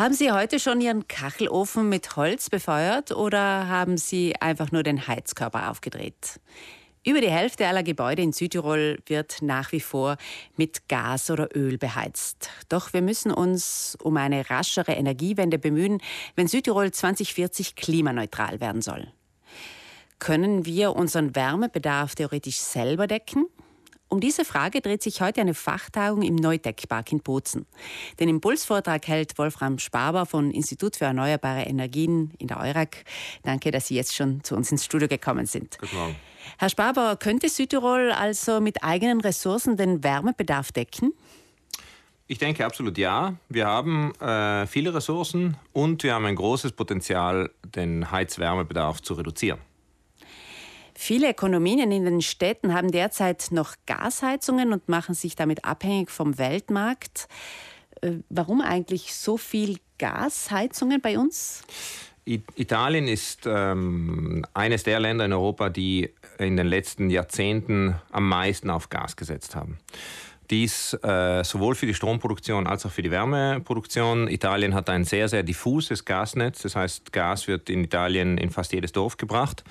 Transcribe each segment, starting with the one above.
Haben Sie heute schon Ihren Kachelofen mit Holz befeuert oder haben Sie einfach nur den Heizkörper aufgedreht? Über die Hälfte aller Gebäude in Südtirol wird nach wie vor mit Gas oder Öl beheizt. Doch wir müssen uns um eine raschere Energiewende bemühen, wenn Südtirol 2040 klimaneutral werden soll. Können wir unseren Wärmebedarf theoretisch selber decken? Um diese Frage dreht sich heute eine Fachtagung im Neutech-Park in Bozen. Den Impulsvortrag hält Wolfram Spaber von Institut für Erneuerbare Energien in der EURAG. Danke, dass Sie jetzt schon zu uns ins Studio gekommen sind. Guten Morgen. Herr Spaber, könnte Südtirol also mit eigenen Ressourcen den Wärmebedarf decken? Ich denke absolut ja. Wir haben äh, viele Ressourcen und wir haben ein großes Potenzial, den Heizwärmebedarf zu reduzieren. Viele Ökonomien in den Städten haben derzeit noch Gasheizungen und machen sich damit abhängig vom Weltmarkt. Äh, warum eigentlich so viel Gasheizungen bei uns? Italien ist ähm, eines der Länder in Europa, die in den letzten Jahrzehnten am meisten auf Gas gesetzt haben. Dies äh, sowohl für die Stromproduktion als auch für die Wärmeproduktion. Italien hat ein sehr, sehr diffuses Gasnetz. Das heißt, Gas wird in Italien in fast jedes Dorf gebracht,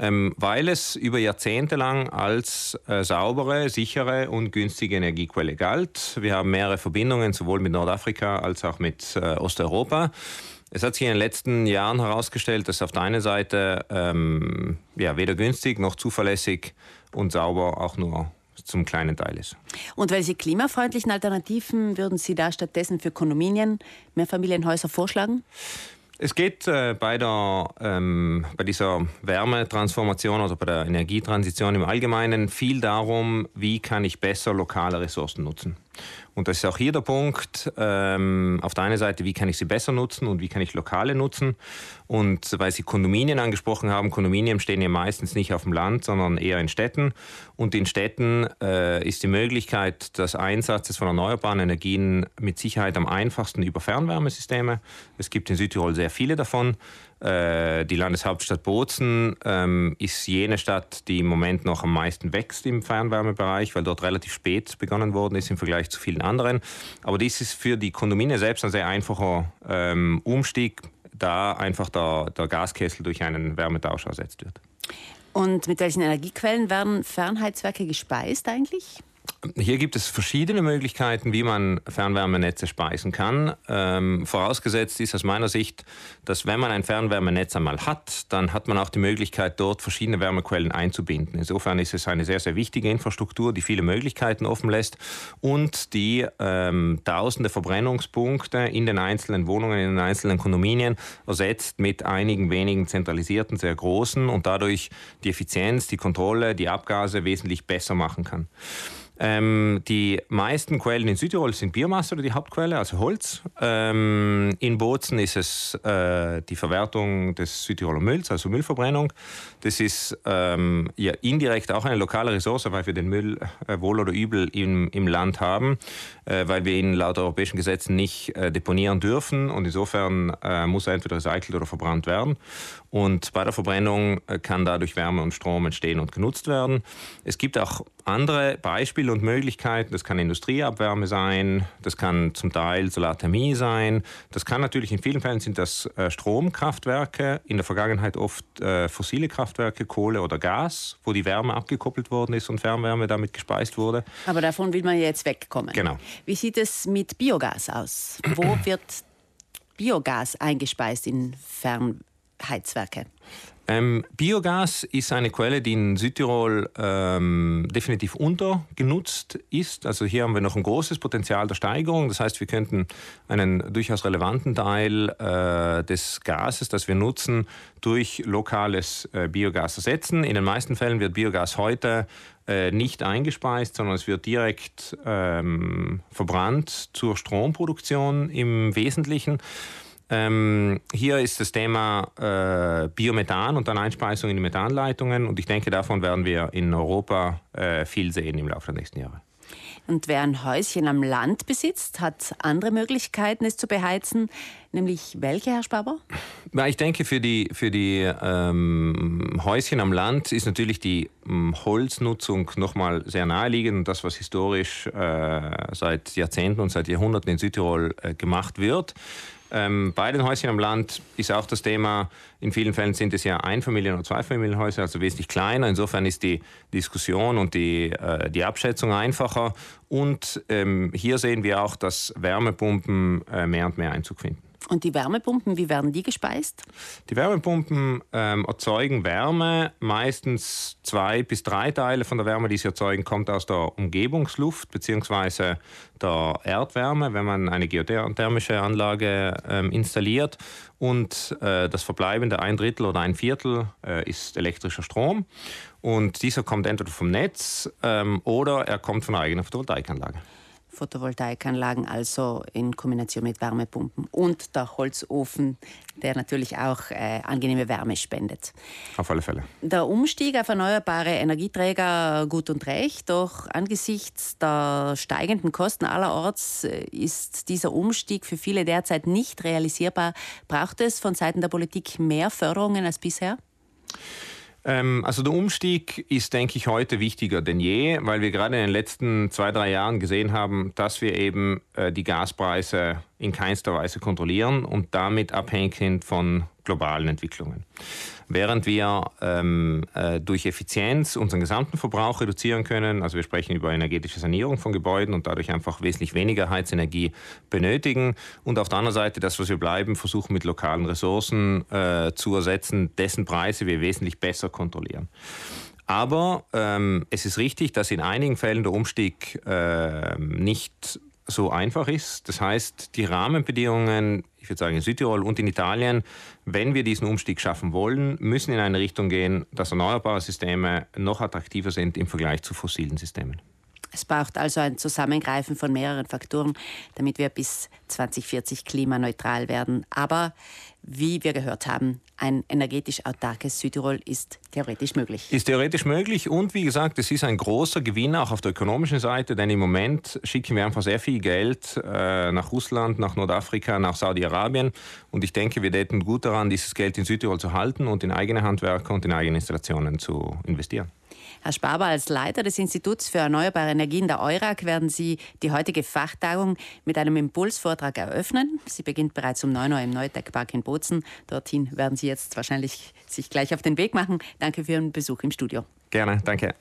ähm, weil es über Jahrzehnte lang als äh, saubere, sichere und günstige Energiequelle galt. Wir haben mehrere Verbindungen, sowohl mit Nordafrika als auch mit äh, Osteuropa. Es hat sich in den letzten Jahren herausgestellt, dass auf der einen Seite ähm, ja, weder günstig noch zuverlässig und sauber auch nur zum kleinen Teil ist. Und welche klimafreundlichen Alternativen würden Sie da stattdessen für Kondominium, Mehrfamilienhäuser vorschlagen? Es geht äh, bei, der, ähm, bei dieser Wärmetransformation oder bei der Energietransition im Allgemeinen viel darum, wie kann ich besser lokale Ressourcen nutzen. Und das ist auch hier der Punkt. Ähm, auf der einen Seite, wie kann ich sie besser nutzen und wie kann ich lokale nutzen? Und weil Sie Kondominien angesprochen haben, Kondominien stehen ja meistens nicht auf dem Land, sondern eher in Städten. Und in Städten äh, ist die Möglichkeit des Einsatzes von erneuerbaren Energien mit Sicherheit am einfachsten über Fernwärmesysteme. Es gibt in Südtirol sehr viele davon. Äh, die Landeshauptstadt Bozen ähm, ist jene Stadt, die im Moment noch am meisten wächst im Fernwärmebereich, weil dort relativ spät begonnen worden ist im Vergleich zu vielen anderen. Aber dies ist für die Kondomine selbst ein sehr einfacher ähm, Umstieg, da einfach der, der Gaskessel durch einen Wärmetausch ersetzt wird. Und mit welchen Energiequellen werden Fernheizwerke gespeist eigentlich? Hier gibt es verschiedene Möglichkeiten, wie man Fernwärmenetze speisen kann. Ähm, vorausgesetzt ist aus meiner Sicht, dass wenn man ein Fernwärmenetz einmal hat, dann hat man auch die Möglichkeit, dort verschiedene Wärmequellen einzubinden. Insofern ist es eine sehr, sehr wichtige Infrastruktur, die viele Möglichkeiten offen lässt und die ähm, tausende Verbrennungspunkte in den einzelnen Wohnungen, in den einzelnen Kondominien ersetzt mit einigen wenigen zentralisierten, sehr großen und dadurch die Effizienz, die Kontrolle, die Abgase wesentlich besser machen kann. Ähm, die meisten Quellen in Südtirol sind Biomasse oder die Hauptquelle, also Holz. Ähm, in Bozen ist es äh, die Verwertung des Südtiroler Mülls, also Müllverbrennung. Das ist ähm, ja indirekt auch eine lokale Ressource, weil wir den Müll äh, wohl oder übel im, im Land haben, äh, weil wir ihn laut europäischen Gesetzen nicht äh, deponieren dürfen und insofern äh, muss er entweder recycelt oder verbrannt werden. Und bei der Verbrennung äh, kann dadurch Wärme und Strom entstehen und genutzt werden. Es gibt auch andere Beispiele und Möglichkeiten. Das kann Industrieabwärme sein, das kann zum Teil Solarthermie sein. Das kann natürlich in vielen Fällen sind das äh, Stromkraftwerke, in der Vergangenheit oft äh, fossile Kraftwerke, Kohle oder Gas, wo die Wärme abgekoppelt worden ist und Fernwärme damit gespeist wurde. Aber davon will man jetzt wegkommen. Genau. Wie sieht es mit Biogas aus? Wo wird Biogas eingespeist in Fernwärme? Heizwerke? Ähm, Biogas ist eine Quelle, die in Südtirol ähm, definitiv untergenutzt ist. Also hier haben wir noch ein großes Potenzial der Steigerung. Das heißt, wir könnten einen durchaus relevanten Teil äh, des Gases, das wir nutzen, durch lokales äh, Biogas ersetzen. In den meisten Fällen wird Biogas heute äh, nicht eingespeist, sondern es wird direkt ähm, verbrannt zur Stromproduktion im Wesentlichen. Ähm, hier ist das Thema äh, Biomethan und dann Einspeisung in die Methanleitungen und ich denke, davon werden wir in Europa äh, viel sehen im Laufe der nächsten Jahre. Und wer ein Häuschen am Land besitzt, hat andere Möglichkeiten, es zu beheizen. Nämlich welche, Herr Spaber? Ich denke, für die, für die ähm, Häuschen am Land ist natürlich die ähm, Holznutzung nochmal sehr naheliegend. Und das, was historisch äh, seit Jahrzehnten und seit Jahrhunderten in Südtirol äh, gemacht wird. Ähm, bei den Häuschen am Land ist auch das Thema, in vielen Fällen sind es ja Einfamilien- oder Zweifamilienhäuser, also wesentlich kleiner. Insofern ist die Diskussion und die, äh, die Abschätzung einfacher. Und ähm, hier sehen wir auch, dass Wärmepumpen äh, mehr und mehr Einzug finden. Und die Wärmepumpen, wie werden die gespeist? Die Wärmepumpen ähm, erzeugen Wärme. Meistens zwei bis drei Teile von der Wärme, die sie erzeugen, kommt aus der Umgebungsluft bzw. der Erdwärme, wenn man eine geothermische Anlage ähm, installiert. Und äh, das verbleibende ein Drittel oder ein Viertel äh, ist elektrischer Strom. Und dieser kommt entweder vom Netz ähm, oder er kommt von einer eigenen Photovoltaikanlage. Photovoltaikanlagen, also in Kombination mit Wärmepumpen und der Holzofen, der natürlich auch äh, angenehme Wärme spendet. Auf alle Fälle. Der Umstieg auf erneuerbare Energieträger gut und recht, doch angesichts der steigenden Kosten allerorts äh, ist dieser Umstieg für viele derzeit nicht realisierbar. Braucht es von Seiten der Politik mehr Förderungen als bisher? Ähm, also der Umstieg ist, denke ich, heute wichtiger denn je, weil wir gerade in den letzten zwei, drei Jahren gesehen haben, dass wir eben äh, die Gaspreise in keinster Weise kontrollieren und damit abhängig sind von globalen Entwicklungen. Während wir ähm, äh, durch Effizienz unseren gesamten Verbrauch reduzieren können, also wir sprechen über energetische Sanierung von Gebäuden und dadurch einfach wesentlich weniger Heizenergie benötigen und auf der anderen Seite das, was wir bleiben, versuchen mit lokalen Ressourcen äh, zu ersetzen, dessen Preise wir wesentlich besser kontrollieren. Aber ähm, es ist richtig, dass in einigen Fällen der Umstieg äh, nicht so einfach ist. Das heißt, die Rahmenbedingungen, ich würde sagen in Südtirol und in Italien, wenn wir diesen Umstieg schaffen wollen, müssen in eine Richtung gehen, dass erneuerbare Systeme noch attraktiver sind im Vergleich zu fossilen Systemen. Es braucht also ein Zusammengreifen von mehreren Faktoren, damit wir bis 2040 klimaneutral werden. Aber wie wir gehört haben, ein energetisch autarkes Südtirol ist theoretisch möglich. Ist theoretisch möglich und wie gesagt, es ist ein großer Gewinn auch auf der ökonomischen Seite, denn im Moment schicken wir einfach sehr viel Geld äh, nach Russland, nach Nordafrika, nach Saudi-Arabien und ich denke, wir täten gut daran, dieses Geld in Südtirol zu halten und in eigene Handwerker und in eigene Installationen zu investieren. Herr Spaber, als Leiter des Instituts für erneuerbare Energien der EURAG werden Sie die heutige Fachtagung mit einem Impulsvortrag eröffnen. Sie beginnt bereits um 9 Uhr im Neutech-Park in Bozen. Dorthin werden Sie jetzt wahrscheinlich sich gleich auf den Weg machen. Danke für Ihren Besuch im Studio. Gerne, danke.